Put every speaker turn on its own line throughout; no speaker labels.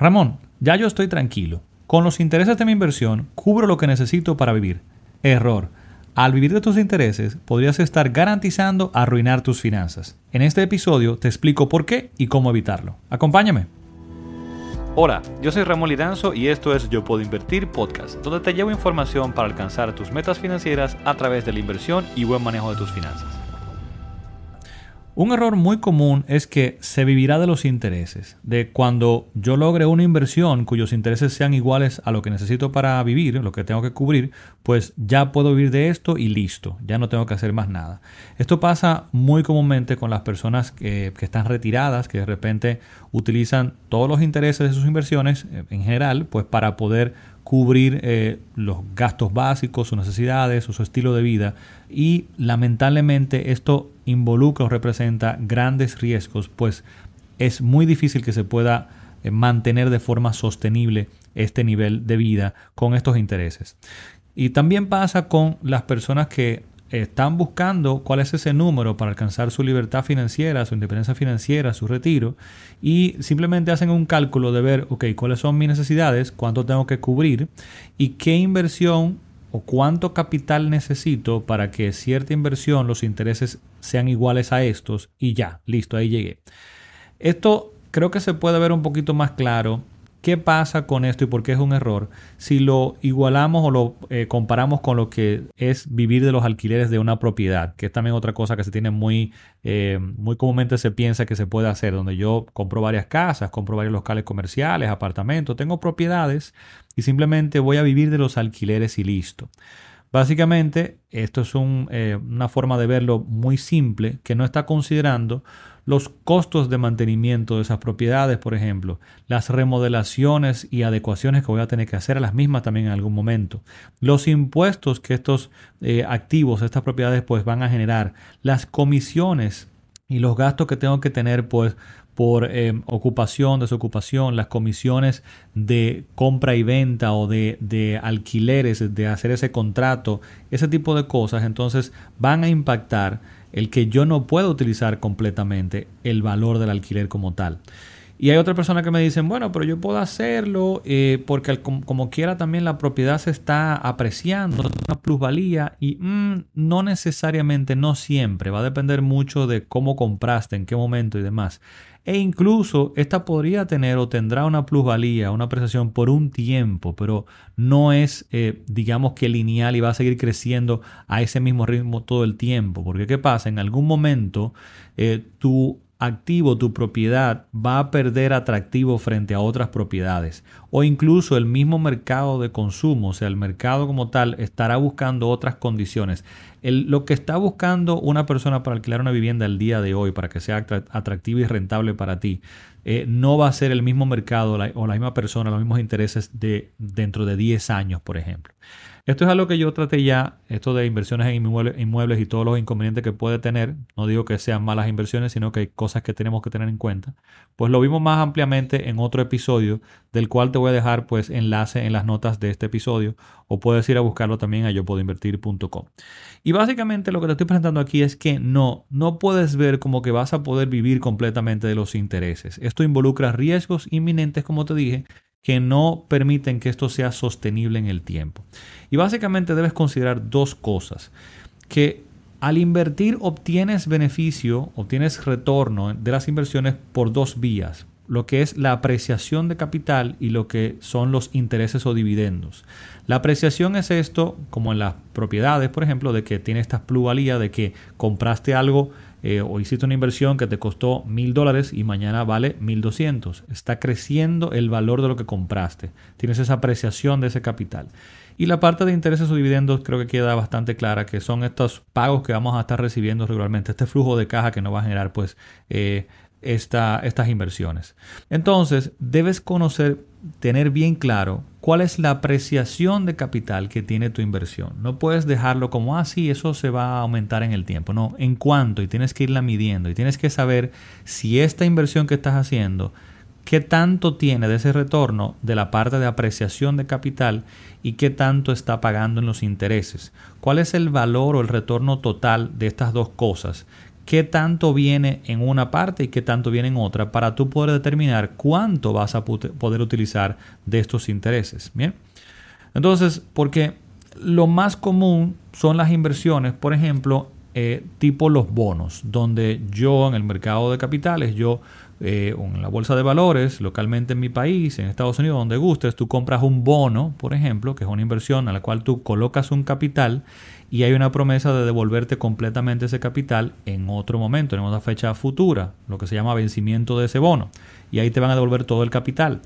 Ramón, ya yo estoy tranquilo. Con los intereses de mi inversión, cubro lo que necesito para vivir. Error. Al vivir de tus intereses, podrías estar garantizando arruinar tus finanzas. En este episodio te explico por qué y cómo evitarlo. Acompáñame. Hola, yo soy Ramón Lidanzo y esto es Yo Puedo Invertir Podcast, donde te llevo información para alcanzar tus metas financieras a través de la inversión y buen manejo de tus finanzas. Un error muy común es que se vivirá de los intereses, de cuando yo logre una inversión cuyos intereses sean iguales a lo que necesito para vivir, lo que tengo que cubrir, pues ya puedo vivir de esto y listo, ya no tengo que hacer más nada. Esto pasa muy comúnmente con las personas que, están retiradas, que de repente utilizan todos los intereses de sus inversiones eh, en general, pues para poder cubrir eh, los gastos básicos, sus necesidades, su estilo de vida y lamentablemente esto involucra o representa grandes riesgos, pues es muy difícil que se pueda eh, mantener de forma sostenible este nivel de vida con estos intereses. Y también pasa con las personas que están buscando cuál es ese número para alcanzar su libertad financiera, su independencia financiera, su retiro, y simplemente hacen un cálculo de ver, ok, cuáles son mis necesidades, cuánto tengo que cubrir y qué inversión o cuánto capital necesito para que cierta inversión, los intereses sean iguales a estos y ya, listo, ahí llegué. Esto creo que se puede ver un poquito más claro ¿Qué pasa con esto y por qué es un error? Si lo igualamos o lo eh, comparamos con lo que es vivir de los alquileres de una propiedad, que es también otra cosa que se tiene muy, eh, muy comúnmente se piensa que se puede hacer, donde yo compro varias casas, compro varios locales comerciales, apartamentos, tengo propiedades y simplemente voy a vivir de los alquileres y listo. Básicamente, esto es eh, una forma de verlo muy simple que no está considerando los costos de mantenimiento de esas propiedades, por ejemplo, las remodelaciones y adecuaciones que voy a tener que hacer a las mismas también en algún momento, los impuestos que estos eh, activos, estas propiedades, pues van a generar, las comisiones y los gastos que tengo que tener, pues por eh, ocupación, desocupación, las comisiones de compra y venta o de, de, alquileres, de hacer ese contrato, ese tipo de cosas, entonces van a impactar el que yo no puedo utilizar completamente el valor del alquiler como tal. Y hay otra persona que me dicen, bueno, pero yo puedo hacerlo eh, porque como, quiera también la propiedad se está apreciando, una plusvalía y mm, no necesariamente, no siempre, va a depender mucho de cómo compraste, en qué momento y demás. E incluso esta podría tener o tendrá una plusvalía, una apreciación por un tiempo, pero no es, eh, digamos que lineal y va a seguir creciendo a ese mismo ritmo todo el tiempo. Porque ¿qué pasa? En algún momento eh, tu activo, tu propiedad va a perder atractivo frente a otras propiedades. O incluso el mismo mercado de consumo, o sea, el mercado como tal, estará buscando otras condiciones. lo que está buscando una persona para alquilar una vivienda el día de hoy, para que sea atractiva y rentable para ti, eh, no va a ser el mismo mercado o la misma persona, los mismos intereses de dentro de 10 años, por ejemplo. Esto es algo que yo traté ya, esto de inversiones en inmuebles, y todos los inconvenientes que puede tener. No digo que sean malas inversiones, sino que hay cosas que tenemos que tener en cuenta. Pues lo vimos más ampliamente en otro episodio, del cual te voy a dejar pues enlace en las notas de este episodio, o puedes ir a buscarlo también a yo puedo invertir.com. Y básicamente lo que te estoy presentando aquí es que no, no puedes ver como que vas a poder vivir completamente de los intereses. Esto involucra riesgos inminentes, como te dije, que no permiten que esto sea sostenible en el tiempo. Y básicamente debes considerar dos cosas. Que al invertir obtienes beneficio, obtienes retorno de las inversiones por dos vías. Lo que es la apreciación de capital y lo que son los intereses o dividendos. La apreciación es esto, como en las propiedades, por ejemplo, de que tiene esta plusvalía de que compraste algo eh, o hiciste una inversión que te costó mil dólares y mañana vale mil doscientos. Está creciendo el valor de lo que compraste. Tienes esa apreciación de ese capital. Y la parte de intereses o dividendos creo que queda bastante clara, que son estos pagos que vamos a estar recibiendo regularmente, este flujo de caja que nos va a generar pues eh, estas inversiones. Entonces, debes conocer, tener bien claro cuál es la apreciación de capital que tiene tu inversión. No puedes dejarlo como, ah, sí, eso se va a aumentar en el tiempo. No, en cuánto, y tienes que irla midiendo, y tienes que saber si esta inversión que estás haciendo, qué tanto tiene de ese retorno de la parte de apreciación de capital y qué tanto está pagando en los intereses. ¿Cuál es el valor o el retorno total de estas dos cosas? Qué tanto viene en una parte y qué tanto viene en otra para tú poder determinar cuánto vas a poder utilizar de estos intereses. Bien. Entonces, porque lo más común son las inversiones, por ejemplo, eh, tipo los bonos, donde yo en el mercado de capitales, yo eh, en la bolsa de valores, localmente en mi país, en Estados Unidos, donde gustes, tú compras un bono, por ejemplo, que es una inversión a la cual tú colocas un capital y hay una promesa de devolverte completamente ese capital en otro momento, en una fecha futura, lo que se llama vencimiento de ese bono. Y ahí te van a devolver todo el capital.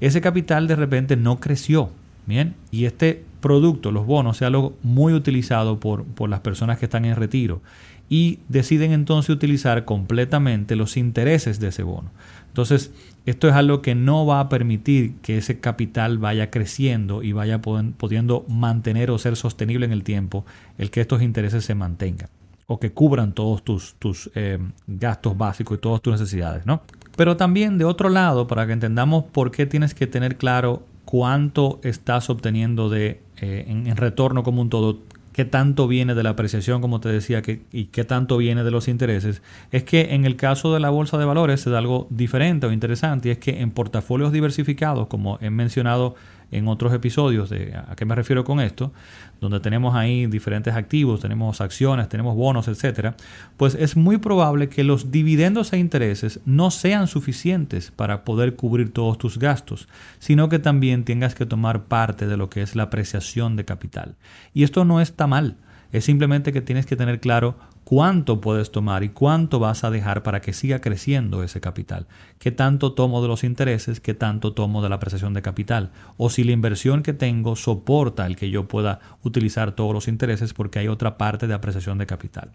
Ese capital de repente no creció. Bien, y este producto, los bonos, sea algo muy utilizado por, por las personas que están en retiro y deciden entonces utilizar completamente los intereses de ese bono. Entonces, esto es algo que no va a permitir que ese capital vaya creciendo y vaya pudiendo mantener o ser sostenible en el tiempo, el que estos intereses se mantengan o que cubran todos tus, tus eh, gastos básicos y todas tus necesidades, ¿no? Pero también de otro lado, para que entendamos por qué tienes que tener claro cuánto estás obteniendo de, eh, en retorno como un todo qué tanto viene de la apreciación, como te decía, que, y qué tanto viene de los intereses, es que en el caso de la bolsa de valores se da algo diferente o interesante, y es que en portafolios diversificados, como he mencionado en otros episodios de a qué me refiero con esto, donde tenemos ahí diferentes activos, tenemos acciones, tenemos bonos, etcétera, pues es muy probable que los dividendos e intereses no sean suficientes para poder cubrir todos tus gastos, sino que también tengas que tomar parte de lo que es la apreciación de capital. Y esto no está mal, es simplemente que tienes que tener claro cuánto puedes tomar y cuánto vas a dejar para que siga creciendo ese capital. ¿Qué tanto tomo de los intereses? ¿Qué tanto tomo de la apreciación de capital? O si la inversión que tengo soporta el que yo pueda utilizar todos los intereses porque hay otra parte de apreciación de capital.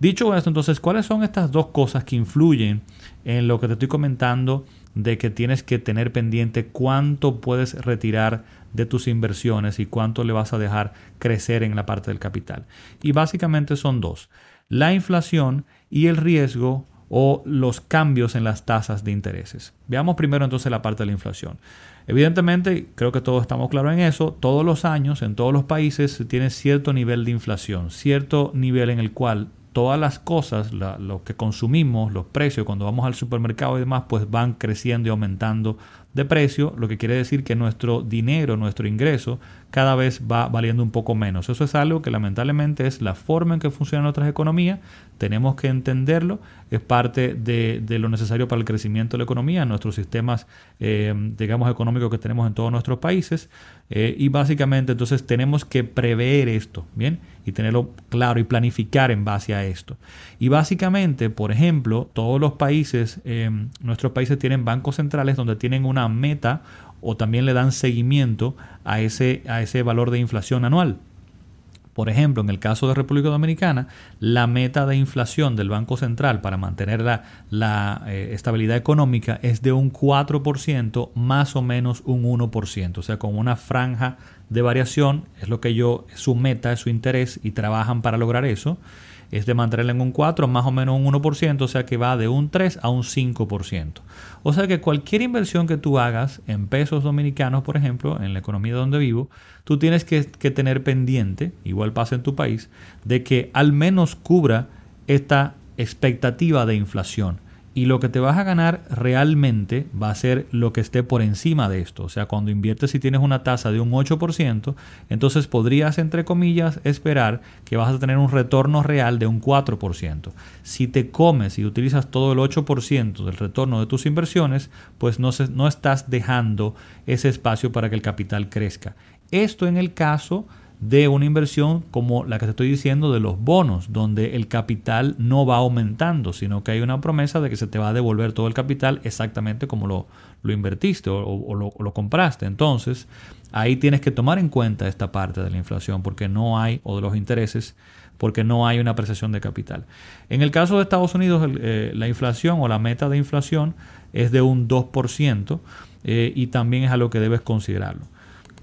Dicho esto, entonces, ¿cuáles son estas dos cosas que influyen en lo que te estoy comentando de que tienes que tener pendiente cuánto puedes retirar de tus inversiones y cuánto le vas a dejar crecer en la parte del capital? Y básicamente son dos la inflación y el riesgo o los cambios en las tasas de intereses. Veamos primero entonces la parte de la inflación. Evidentemente, creo que todos estamos claros en eso, todos los años en todos los países se tiene cierto nivel de inflación, cierto nivel en el cual todas las cosas, lo que consumimos, los precios, cuando vamos al supermercado y demás, pues van creciendo y aumentando de precio, lo que quiere decir que nuestro dinero, nuestro ingreso, cada vez va valiendo un poco menos. Eso es algo que lamentablemente es la forma en que funcionan nuestras economías, tenemos que entenderlo, es parte de, lo necesario para el crecimiento de la economía, nuestros sistemas, eh, digamos, económicos que tenemos en todos nuestros países, eh, y básicamente entonces tenemos que prever esto, ¿bien? Y tenerlo claro y planificar en base a esto. Y básicamente, por ejemplo, todos los países, eh, nuestros países tienen bancos centrales donde tienen una meta o también le dan seguimiento a ese, a ese valor de inflación anual. Por ejemplo, en el caso de República Dominicana, la meta de inflación del Banco Central para mantener la, eh, estabilidad económica es de un 4%, más o menos un 1%, o sea, con una franja de variación, es lo que yo, su meta, es su interés y trabajan para lograr eso es de mantenerla en un 4, más o menos un 1%, o sea que va de un 3 a un 5%. O sea que cualquier inversión que tú hagas en pesos dominicanos, por ejemplo, en la economía donde vivo, tú tienes que, que tener pendiente, igual pasa en tu país, de que al menos cubra esta expectativa de inflación y lo que te vas a ganar realmente va a ser lo que esté por encima de esto. O sea, cuando inviertes y tienes una tasa de un 8%, entonces podrías, entre comillas, esperar que vas a tener un retorno real de un 4%. Si te comes y utilizas todo el 8% del retorno de tus inversiones, pues no, no estás dejando ese espacio para que el capital crezca. Esto en el caso de una inversión como la que te estoy diciendo de los bonos, donde el capital no va aumentando, sino que hay una promesa de que se te va a devolver todo el capital exactamente como lo, lo invertiste o, lo, lo, compraste. Entonces, ahí tienes que tomar en cuenta esta parte de la inflación, porque no hay, o de los intereses, porque no hay una apreciación de capital. En el caso de Estados Unidos, eh, la inflación o la meta de inflación es de un 2% eh, y también es algo que debes considerarlo.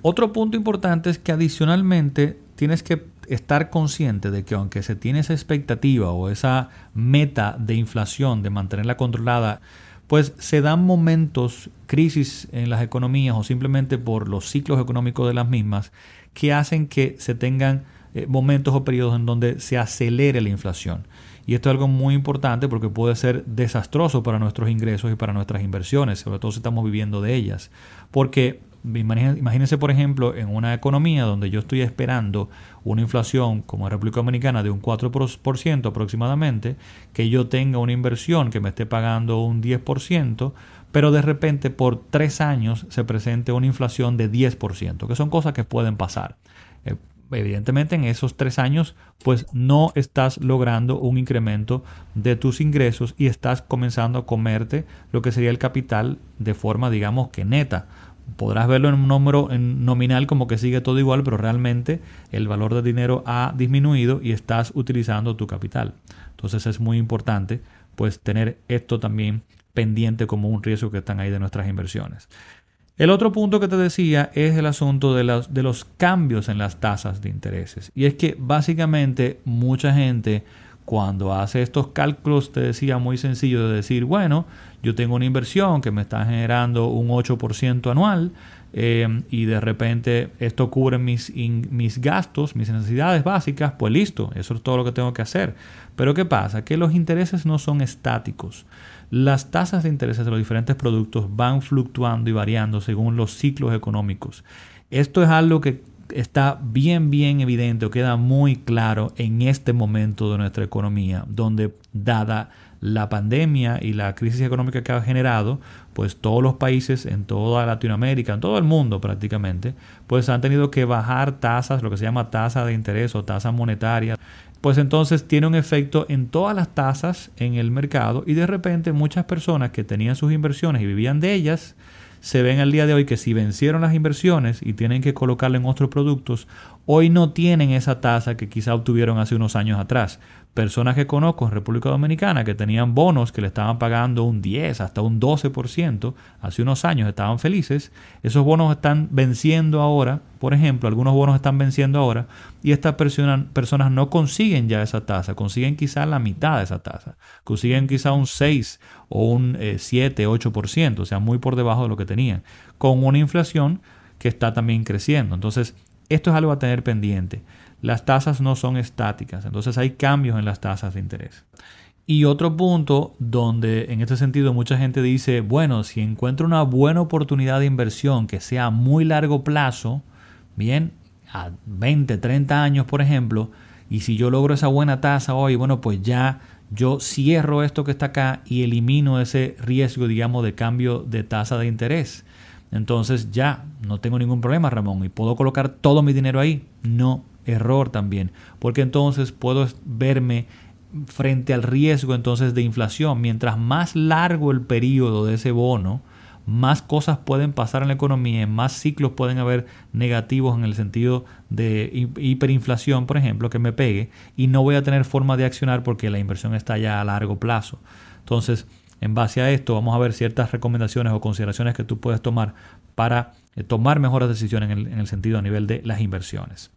Otro punto importante es que adicionalmente tienes que estar consciente de que aunque se tiene esa expectativa o esa meta de inflación, de mantenerla controlada, pues se dan momentos, crisis en las economías o simplemente por los ciclos económicos de las mismas, que hacen que se tengan eh, momentos o periodos en donde se acelere la inflación. Y esto es algo muy importante porque puede ser desastroso para nuestros ingresos y para nuestras inversiones, sobre todo si estamos viviendo de ellas. Porque imagínense, por ejemplo, en una economía donde yo estoy esperando una inflación como en República Dominicana de un 4% aproximadamente, que yo tenga una inversión que me esté pagando un 10%, pero de repente por tres años se presente una inflación de 10%, que son cosas que pueden pasar. Eh, evidentemente en esos tres años pues no estás logrando un incremento de tus ingresos y estás comenzando a comerte lo que sería el capital de forma digamos que neta podrás verlo en un número en nominal como que sigue todo igual, pero realmente el valor del dinero ha disminuido y estás utilizando tu capital. Entonces es muy importante pues tener esto también pendiente como un riesgo que están ahí de nuestras inversiones. El otro punto que te decía es el asunto de los, de los cambios en las tasas de intereses. Y es que básicamente mucha gente cuando hace estos cálculos, te decía muy sencillo de decir, bueno, yo tengo una inversión que me está generando un 8% anual eh, y de repente esto cubre mis, mis gastos, mis necesidades básicas, pues listo, eso es todo lo que tengo que hacer. Pero ¿qué pasa? Que los intereses no son estáticos. Las tasas de intereses de los diferentes productos van fluctuando y variando según los ciclos económicos. Esto es algo que está bien, bien evidente o queda muy claro en este momento de nuestra economía, donde dada la pandemia y la crisis económica que ha generado, pues todos los países en toda Latinoamérica, en todo el mundo prácticamente, pues han tenido que bajar tasas, lo que se llama tasa de interés o tasa monetaria, pues entonces tiene un efecto en todas las tasas en el mercado y de repente muchas personas que tenían sus inversiones y vivían de ellas, se ven al día de hoy que si vencieron las inversiones y tienen que colocarle en otros productos, hoy no tienen esa tasa que quizá obtuvieron hace unos años atrás personas que conozco en República Dominicana que tenían bonos que le estaban pagando un 10 hasta un 12%, hace unos años estaban felices, esos bonos están venciendo ahora, por ejemplo, algunos bonos están venciendo ahora y estas personas, no consiguen ya esa tasa, consiguen quizá la mitad de esa tasa, consiguen quizá un 6 o un 7, 8%, o sea, muy por debajo de lo que tenían, con una inflación que está también creciendo. Entonces, esto es algo a tener pendiente las tasas no son estáticas, entonces hay cambios en las tasas de interés. Y otro punto donde en este sentido mucha gente dice, bueno, si encuentro una buena oportunidad de inversión que sea a muy largo plazo, bien, a 20, 30 años por ejemplo, y si yo logro esa buena tasa hoy, bueno, pues ya yo cierro esto que está acá y elimino ese riesgo, digamos, de cambio de tasa de interés. Entonces ya no tengo ningún problema, Ramón, y puedo colocar todo mi dinero ahí. No, error también, porque entonces puedo verme frente al riesgo entonces de inflación. Mientras más largo el periodo de ese bono, más cosas pueden pasar en la economía, más ciclos pueden haber negativos en el sentido de hiperinflación, por ejemplo, que me pegue y no voy a tener forma de accionar porque la inversión está ya a largo plazo. Entonces, en base a esto, vamos a ver ciertas recomendaciones o consideraciones que tú puedes tomar para eh, tomar mejores decisiones en el, en el sentido a nivel de las inversiones.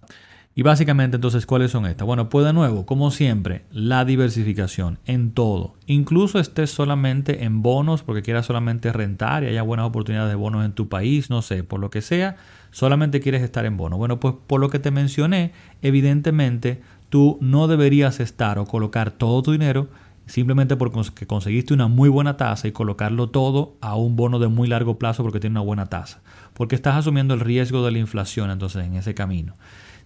Y básicamente entonces, ¿cuáles son estas? Bueno, pues de nuevo, como siempre, la diversificación en todo. Incluso estés solamente en bonos porque quieras solamente rentar y haya buenas oportunidades de bonos en tu país, no sé, por lo que sea, solamente quieres estar en bonos. Bueno, pues por lo que te mencioné, evidentemente tú no deberías estar o colocar todo tu dinero simplemente porque conseguiste una muy buena tasa y colocarlo todo a un bono de muy largo plazo porque tiene una buena tasa. Porque estás asumiendo el riesgo de la inflación entonces en ese camino.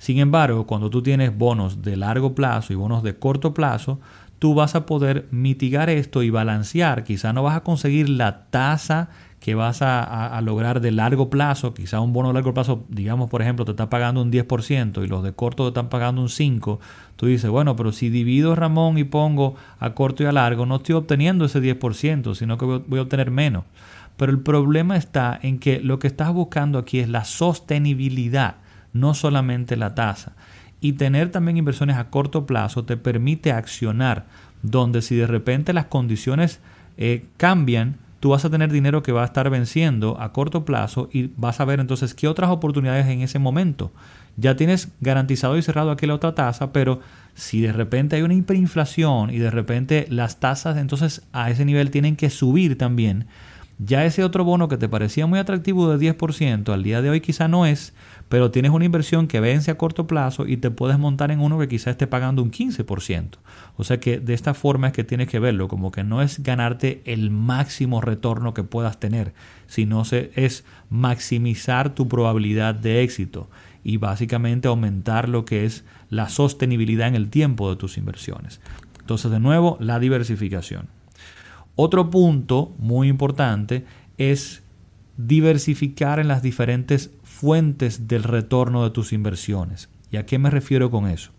Sin embargo, cuando tú tienes bonos de largo plazo y bonos de corto plazo, tú vas a poder mitigar esto y balancear. Quizá no vas a conseguir la tasa que vas a, lograr de largo plazo. Quizá un bono de largo plazo, digamos, por ejemplo, te está pagando un 10% y los de corto te están pagando un 5%. Tú dices, bueno, pero si divido Ramón y pongo a corto y a largo, no estoy obteniendo ese 10%, sino que voy a obtener menos. Pero el problema está en que lo que estás buscando aquí es la sostenibilidad no solamente la tasa. Y tener también inversiones a corto plazo te permite accionar, donde si de repente las condiciones eh, cambian, tú vas a tener dinero que va a estar venciendo a corto plazo y vas a ver entonces qué otras oportunidades en ese momento. Ya tienes garantizado y cerrado aquí la otra tasa, pero si de repente hay una hiperinflación y de repente las tasas entonces a ese nivel tienen que subir también, ya ese otro bono que te parecía muy atractivo de 10%, al día de hoy quizá no es, pero tienes una inversión que vence a corto plazo y te puedes montar en uno que quizá esté pagando un 15%. O sea que de esta forma es que tienes que verlo, como que no es ganarte el máximo retorno que puedas tener, sino es maximizar tu probabilidad de éxito y básicamente aumentar lo que es la sostenibilidad en el tiempo de tus inversiones. Entonces, de nuevo, la diversificación. Otro punto muy importante es diversificar en las diferentes fuentes del retorno de tus inversiones. ¿Y a qué me refiero con eso?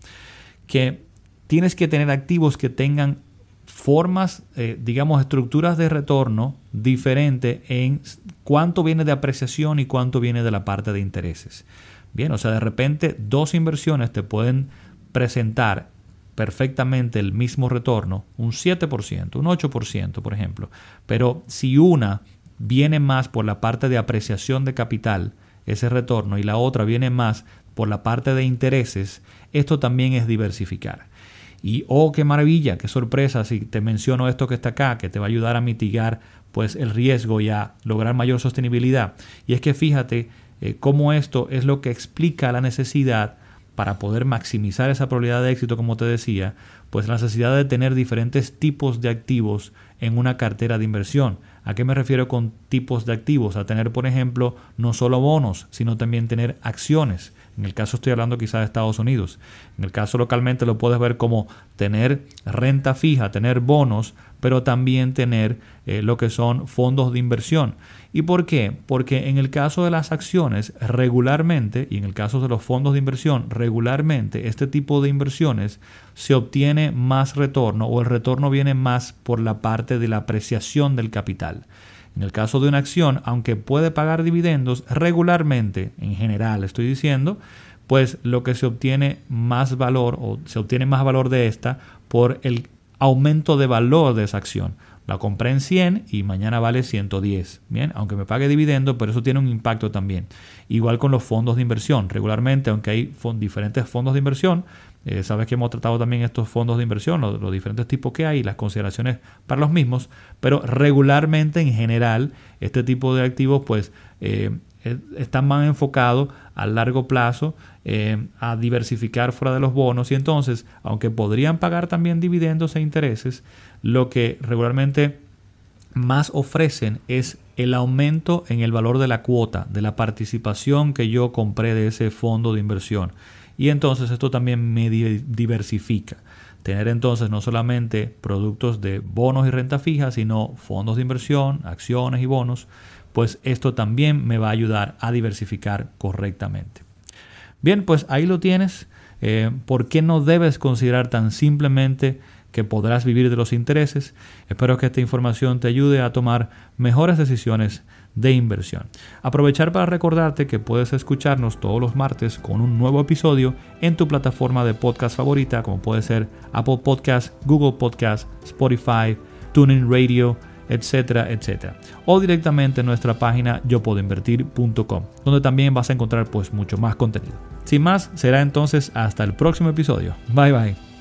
Que tienes que tener activos que tengan formas, eh, digamos, estructuras de retorno diferentes en cuánto viene de apreciación y cuánto viene de la parte de intereses. Bien, o sea, de repente dos inversiones te pueden presentar perfectamente el mismo retorno, un 7%, un 8%, por ejemplo. Pero si una viene más por la parte de apreciación de capital, ese retorno, y la otra viene más por la parte de intereses, esto también es diversificar. Y oh, qué maravilla, qué sorpresa si te menciono esto que está acá, que te va a ayudar a mitigar pues el riesgo y a lograr mayor sostenibilidad. Y es que fíjate eh, cómo esto es lo que explica la necesidad para poder maximizar esa probabilidad de éxito, como te decía, pues la necesidad de tener diferentes tipos de activos en una cartera de inversión. ¿A qué me refiero con tipos de activos? A tener, por ejemplo, no solo bonos, sino también tener acciones. En el caso estoy hablando quizás de Estados Unidos. En el caso localmente lo puedes ver como tener renta fija, tener bonos, pero también tener eh, lo que son fondos de inversión. ¿Y por qué? Porque en el caso de las acciones regularmente y en el caso de los fondos de inversión regularmente este tipo de inversiones se obtiene más retorno o el retorno viene más por la parte de la apreciación del capital. En el caso de una acción, aunque puede pagar dividendos regularmente, en general estoy diciendo, pues lo que se obtiene más valor o se obtiene más valor de esta por el aumento de valor de esa acción. La compré en 100 y mañana vale 110. Bien, aunque me pague dividendo, pero eso tiene un impacto también. Igual con los fondos de inversión. Regularmente, aunque hay diferentes fondos de inversión, eh, sabes que hemos tratado también estos fondos de inversión, los, diferentes tipos que hay y las consideraciones para los mismos, pero regularmente en general este tipo de activos pues eh, están más enfocados a largo plazo eh, a diversificar fuera de los bonos y entonces, aunque podrían pagar también dividendos e intereses, lo que regularmente más ofrecen es el aumento en el valor de la cuota, de la participación que yo compré de ese fondo de inversión. Y entonces esto también me diversifica. Tener entonces no solamente productos de bonos y renta fija, sino fondos de inversión, acciones y bonos, pues esto también me va a ayudar a diversificar correctamente. Bien, pues ahí lo tienes. Eh, ¿Por qué no debes considerar tan simplemente que podrás vivir de los intereses. Espero que esta información te ayude a tomar mejores decisiones de inversión. Aprovechar para recordarte que puedes escucharnos todos los martes con un nuevo episodio en tu plataforma de podcast favorita, como puede ser Apple Podcast, Google Podcast, Spotify, TuneIn Radio, etcétera, etcétera. O directamente en nuestra página yopodoinvertir.com, donde también vas a encontrar pues mucho más contenido. Sin más, será entonces hasta el próximo episodio. Bye bye.